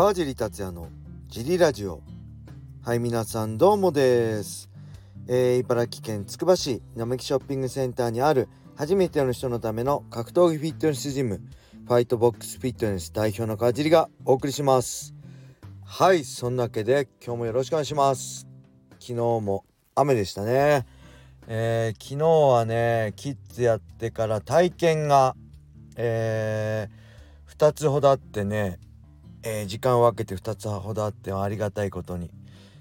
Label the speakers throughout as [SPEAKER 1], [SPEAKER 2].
[SPEAKER 1] 川尻達也のジリラジオ。はい皆さんどうもです、えー茨城県つくば市並木ショッピングセンターにある初めての人のための格闘技フィットネスジムファイトボックスフィットネス代表の川尻がお送りします。はいそんなわけで今日もよろしくお願いします。昨日も雨でしたね。えー昨日はねキッズやってから体験がえ2つほどあってね、えー時間を分けて2つほどあってありがたいことに、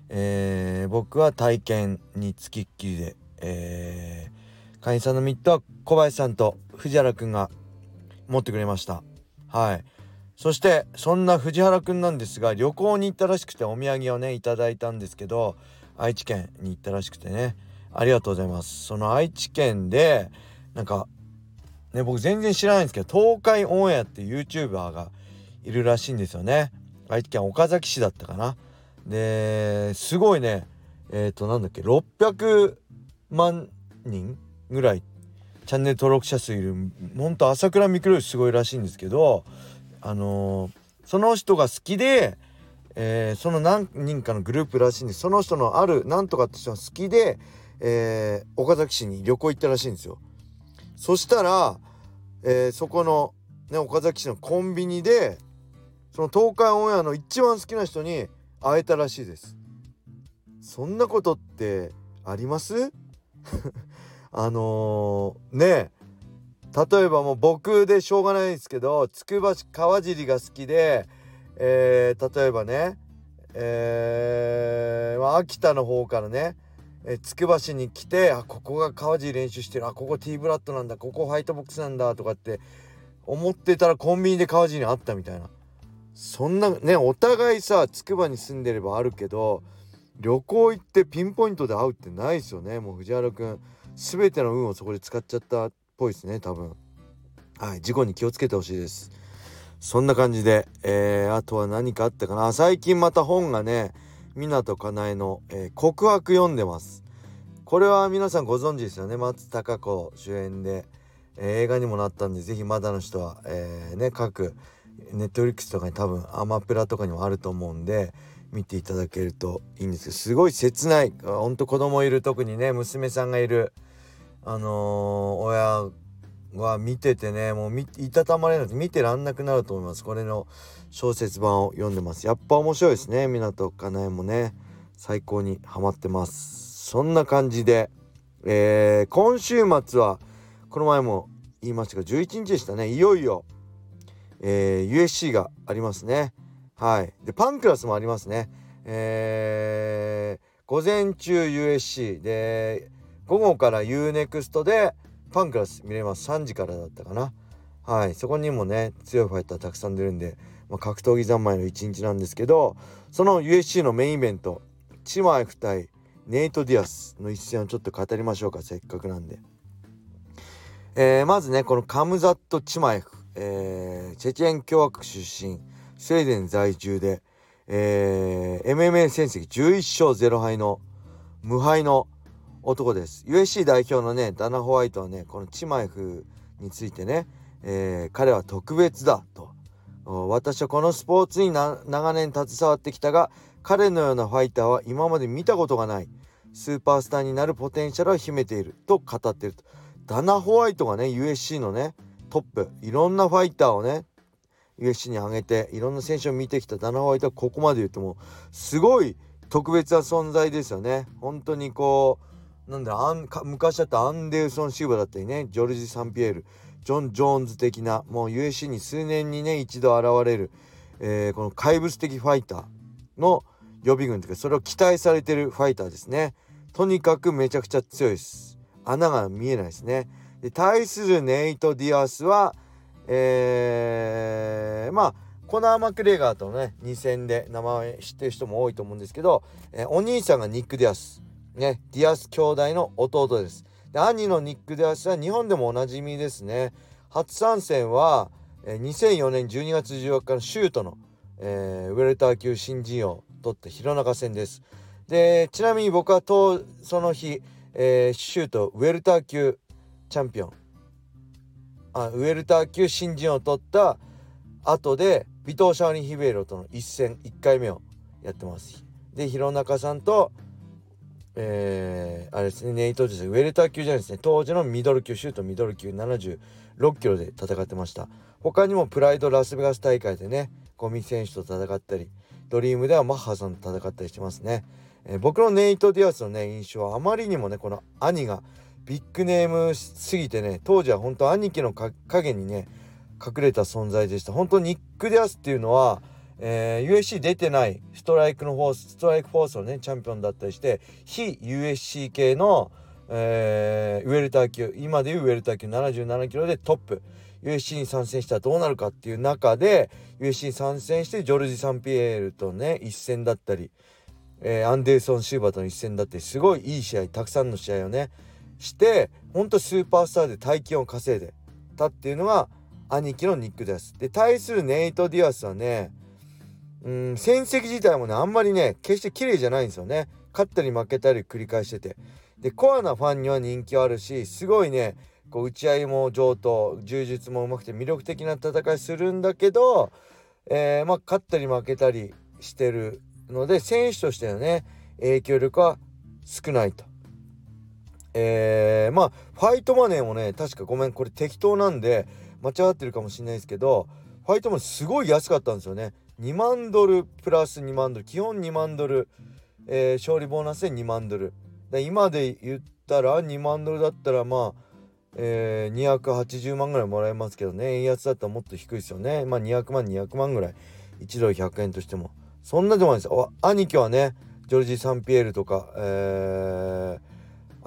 [SPEAKER 1] えー僕は体験につきっきりで、えー会員さんのミットは小林さんと藤原くんが持ってくれました。はい。そしてそんな藤原くんなんですが旅行に行ったらしくてお土産をねいただいたんですけど愛知県に行ったらしくてね。ありがとうございます。その愛知県でなんかね僕全然知らないんですけど東海オンエアっていう YouTuber がいるらしいんですよね。愛知県岡崎市だったかな。ですごいね。えっ、となんだっけ600万人ぐらいチャンネル登録者数いるほんと朝倉未来よすごいらしいんですけどあのーその人が好きで、えーその何人かのグループらしいんです。その人のあるなんとかって人が好きで、えー岡崎市に旅行行ったらしいんですよ。そしたら、えーそこの、ね、岡崎市のコンビニでその東海オンエアの一番好きな人に会えたらしいです。そんなことってあります？あのーねえ。例えばもう僕でしょうがないんですけどつくば市川尻が好きで、えー例えばね、えーまあ秋田の方からねえつくば市に来てあここが川尻練習してるあここ T ブラッドなんだここファイトボックスなんだとかって思ってたらコンビニで川尻に会ったみたいな。そんなねお互いさつくばに住んでればあるけど旅行行ってピンポイントで会うってないですよね。もう藤原くん全ての運をそこで使っちゃったっぽいですね多分。はい事故に気をつけてほしいです。そんな感じで、えーあとは何かあったかな。最近また本がね湊かなえの、えー告白読んでます。これは皆さんご存知ですよね。松たか子主演で、えー映画にもなったんでぜひまだの人は、えーね各ネットフリックスとかに多分アマプラとかにもあると思うんで見ていただけるといいんですけどすごい切ない。ほんと子供いる特にね娘さんがいる。あのー親は見ててねもういたたまれなくて見てらんなくなると思います。これの小説版を読んでます。やっぱ面白いですね湊かなえもね。最高にハマってます。そんな感じで、えー今週末はこの前も言いましたが11日でしたね。いよいよ、えー USC がありますね。はい。でパンクラスもありますね。えー午前中 USC で午後から UNEXT でパンクラス見れます。3時からだったかな。はい。そこにもね強いファイターたくさん出るんで、まあ、格闘技三昧の一日なんですけどその USC のメインイベントチマエフ対ネイト・ディアスの一戦をちょっと語りましょうか。せっかくなんで、えーまずねこのカムザット・チマエフ、えーチェチェン共和国出身スウェーデン在住で、えー MMA 戦績11勝0敗の無敗の男です。USC 代表のねダナ・ホワイトはねこのチマエフについてね、えー彼は特別だと。私はこのスポーツに長年携わってきたが彼のようなファイターは今まで見たことがない。スーパースターになるポテンシャルを秘めていると語っていると。ダナ・ホワイトがね USC のねトップ。いろんなファイターをね USC に上げていろんな選手を見てきたダナ・ホワイトはここまで言ってもすごい特別な存在ですよね。本当にこうなんだアンか昔だったアンデルソン・シーバだったりねジョルジ・サンピエールジョン・ジョーンズ的なもう USC に数年にね一度現れる、えーこの怪物的ファイターの予備軍というかそれを期待されてるファイターですね。とにかくめちゃくちゃ強いです。穴が見えないですね。で対するネイト・ディアスはえーまあコナー・マクレガーとのね2戦で名前知ってる人も多いと思うんですけど、えーお兄さんがニック・ディアスねディアス兄弟の弟です。で兄のニック・ディアスは日本でもおなじみですね。初参戦は、えー2004年12月14日のシュートの、えーウェルター級新人王を取った弘中戦です。でちなみに僕はとその日、えーシュートウェルター級チャンピオン。あウェルター級新人王を取った後でビトー・シャオリン・ヒベイロとの一戦1回目をやってます。で弘中さんとえー、あれですねネイトですウェルター級じゃないですね。当時のミドル級シュートミドル級76キロで戦ってました。他にも PRIDEラスベガス大会でね五味選手と戦ったり DREAM ではマッハさんと戦ったりしてますね、えー、僕のネイト・ディアスのね印象はあまりにもねこの兄がビッグネームすぎてね当時は本当兄貴の影にね隠れた存在でした。本当ニック・ディアスっていうのはえー、USC 出てないストライクのフォースストライクフォースのねチャンピオンだったりして非 USC 系の、えー、ウェルター級今でいうウェルター級77キロでトップ。USC に参戦したらどうなるかっていう中で USC に参戦してジョルジ・サンピエールとね一戦だったり、えー、アンデルソン・シューバーとの一戦だってすごいいい試合たくさんの試合をねしてほんとスーパースターで大金を稼いでたっていうのが兄貴のニックです。で対するネイト・ディアスはねうん戦績自体もねあんまりね決して綺麗じゃないんですよね勝ったり負けたり繰り返しててでコアなファンには人気はあるしすごいねこう打ち合いも上等柔術もうまくて魅力的な戦いするんだけど、えー、まあ勝ったり負けたりしてるので選手としてのね影響力は少ないと。えー、まあファイトマネーもね確かごめんこれ適当なんで間違ってるかもしれないですけどファイトマネーすごい安かったんですよね。2万ドルプラス2万ドル基本2万ドル、えー、勝利ボーナスで2万ドル。で今で言ったら2万ドルだったらまあ、えー、280万ぐらいもらえますけどね。円安だったらもっと低いですよね。まあ200万200万ぐらい。1ドル100円としても。そんなでもないです兄貴はねジョルジ・サンピエールとか、えー、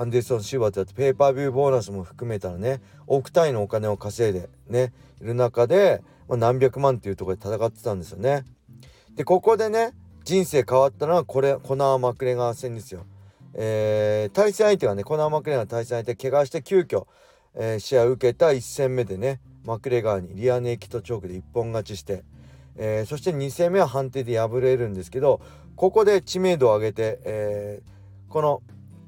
[SPEAKER 1] アンデルソン・シーバーとやってペーパービューボーナスも含めたらね億単位のお金を稼いでねいる中でまあ、何百万っていうところで戦ってたんですよね。でここでね人生変わったのはこれコナー・マクレガー戦ですよ。えー、対戦相手がねコナー・マクレガー対戦相手怪我して急遽、えー、試合を受けた1戦目でねマクレガーにリアネイキットチョークで一本勝ちして、えー、そして2戦目は判定で敗れるんですけどここで知名度を上げて、えー、この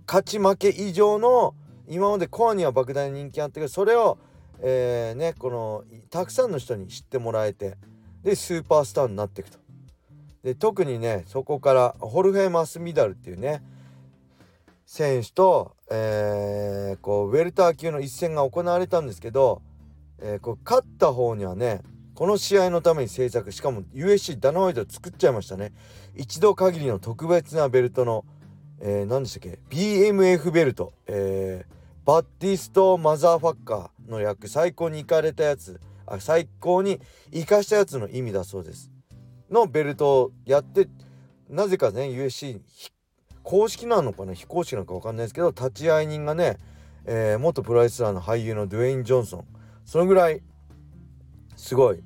[SPEAKER 1] 勝ち負け以上の今までコアには莫大な人気あったけどそれをえー、ねこのたくさんの人に知ってもらえてでスーパースターになっていくと。で特にねそこからホルヘイ・マスミダルっていうね選手と、えー、こうウェルター級の一戦が行われたんですけど、えー、こう勝った方にはねこの試合のために制作しかも USC ダナワイド作っちゃいましたね一度限りの特別なベルトの、えー、何でしたっけ？BMF ベルト、えー、バッティスト・マザーファッカーの略最高に行かれたやつ。あ最高に生かしたやつの意味だそうです。のベルトをやってなぜかね USC 公式なのかな？非公式なのか分かんないですけど立ち会い人がね、えー、元プロレスラーの俳優のドゥエイン・ジョンソンそのぐらいすごい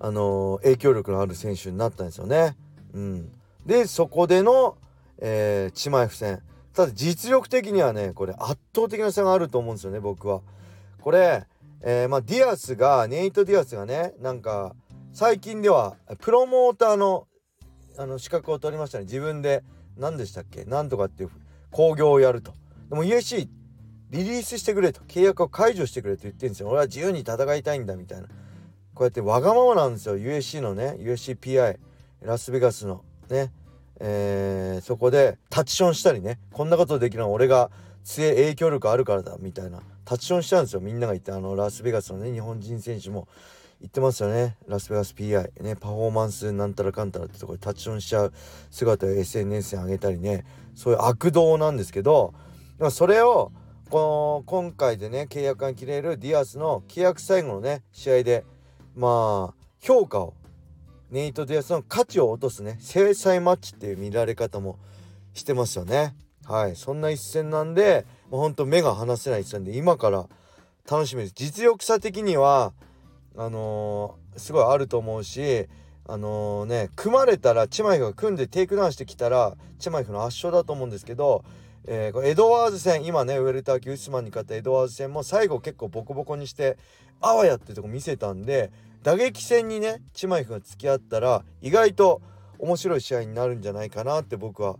[SPEAKER 1] あのー、影響力のある選手になったんですよね。うん、でそこでの、えー、チマエフ戦ただ実力的にはねこれ圧倒的な差があると思うんですよね僕は。これ、えー、まあ、ディアスがネイト・ディアスがねなんか最近ではプロモーターのあの資格を取りましたね。自分で何でしたっけ？なんとかっていう興行をやると。でも USC リリースしてくれと。契約を解除してくれと言ってるんですよ。俺は自由に戦いたいんだみたいな。こうやってわがままなんですよ。USC のね USCPI ラスベガスのね。えー、そこでタッチションしたりねこんなことできるのは俺が強い影響力あるからだみたいな。タッチションしちゃうんですよみんなが言って。あのラスベガスのね日本人選手も言ってますよね。ラスベガス PI ねパフォーマンスなんたらかんたらってとこでタッチションしちゃう姿を SNS に上げたりね。そういう悪童なんですけどそれをこの今回でね契約が切れるディアスの契約最後のね試合でまあ評価をネイト・ディアスの価値を落とすね制裁マッチっていう見られ方もしてますよね。はい。そんな一戦なんでもうほんと目が離せない一戦で今から楽しみです実力差的にはあのー、すごいあると思うしあのー、ね組まれたらチマエフが組んでテイクダウンしてきたらチマエフの圧勝だと思うんですけどえー、これエドワーズ戦今ねウェルター級ウスマンに勝ったエドワーズ戦も最後結構ボコボコにしてあわやってとこ見せたんで打撃戦にねチマエフが付き合ったら意外と面白い試合になるんじゃないかなって僕は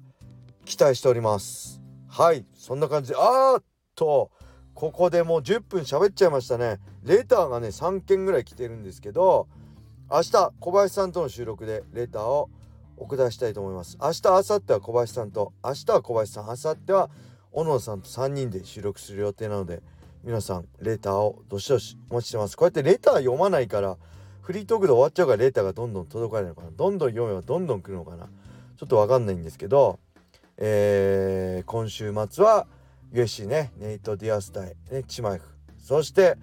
[SPEAKER 1] 期待しております。はいそんな感じ。であーっとここでもう10分喋っちゃいましたね。レターがね3件ぐらい来てるんですけど明日小林さんとの収録でレターを送出したいと思います。明日明後日は小林さんと明日は小林さん明後日は小野さんと3人で収録する予定なので皆さんレターをどしどしお待ちしてます。こうやってレター読まないからフリートークで終わっちゃうからレターがどんどん届かないのかな。どんどん読めばどんどん来るのかな。ちょっとわかんないんですけどえー、今週末は USC ねネイト・ディアス対、ね、チマエフ。そして、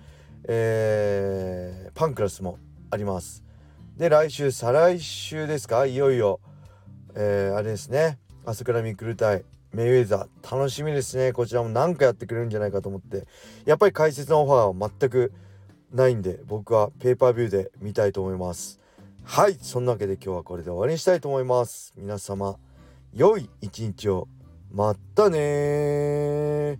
[SPEAKER 1] えー、パンクラスもあります。で来週再来週ですか？いよいよ、えー、あれですね。朝倉未来対メイウェザー楽しみですね。こちらも何かやってくれるんじゃないかと思って。やっぱり解説のオファーは全くないんで僕はペーパービューで見たいと思います。はいそんなわけで今日はこれで終わりにしたいと思います。皆様良い一日を。またね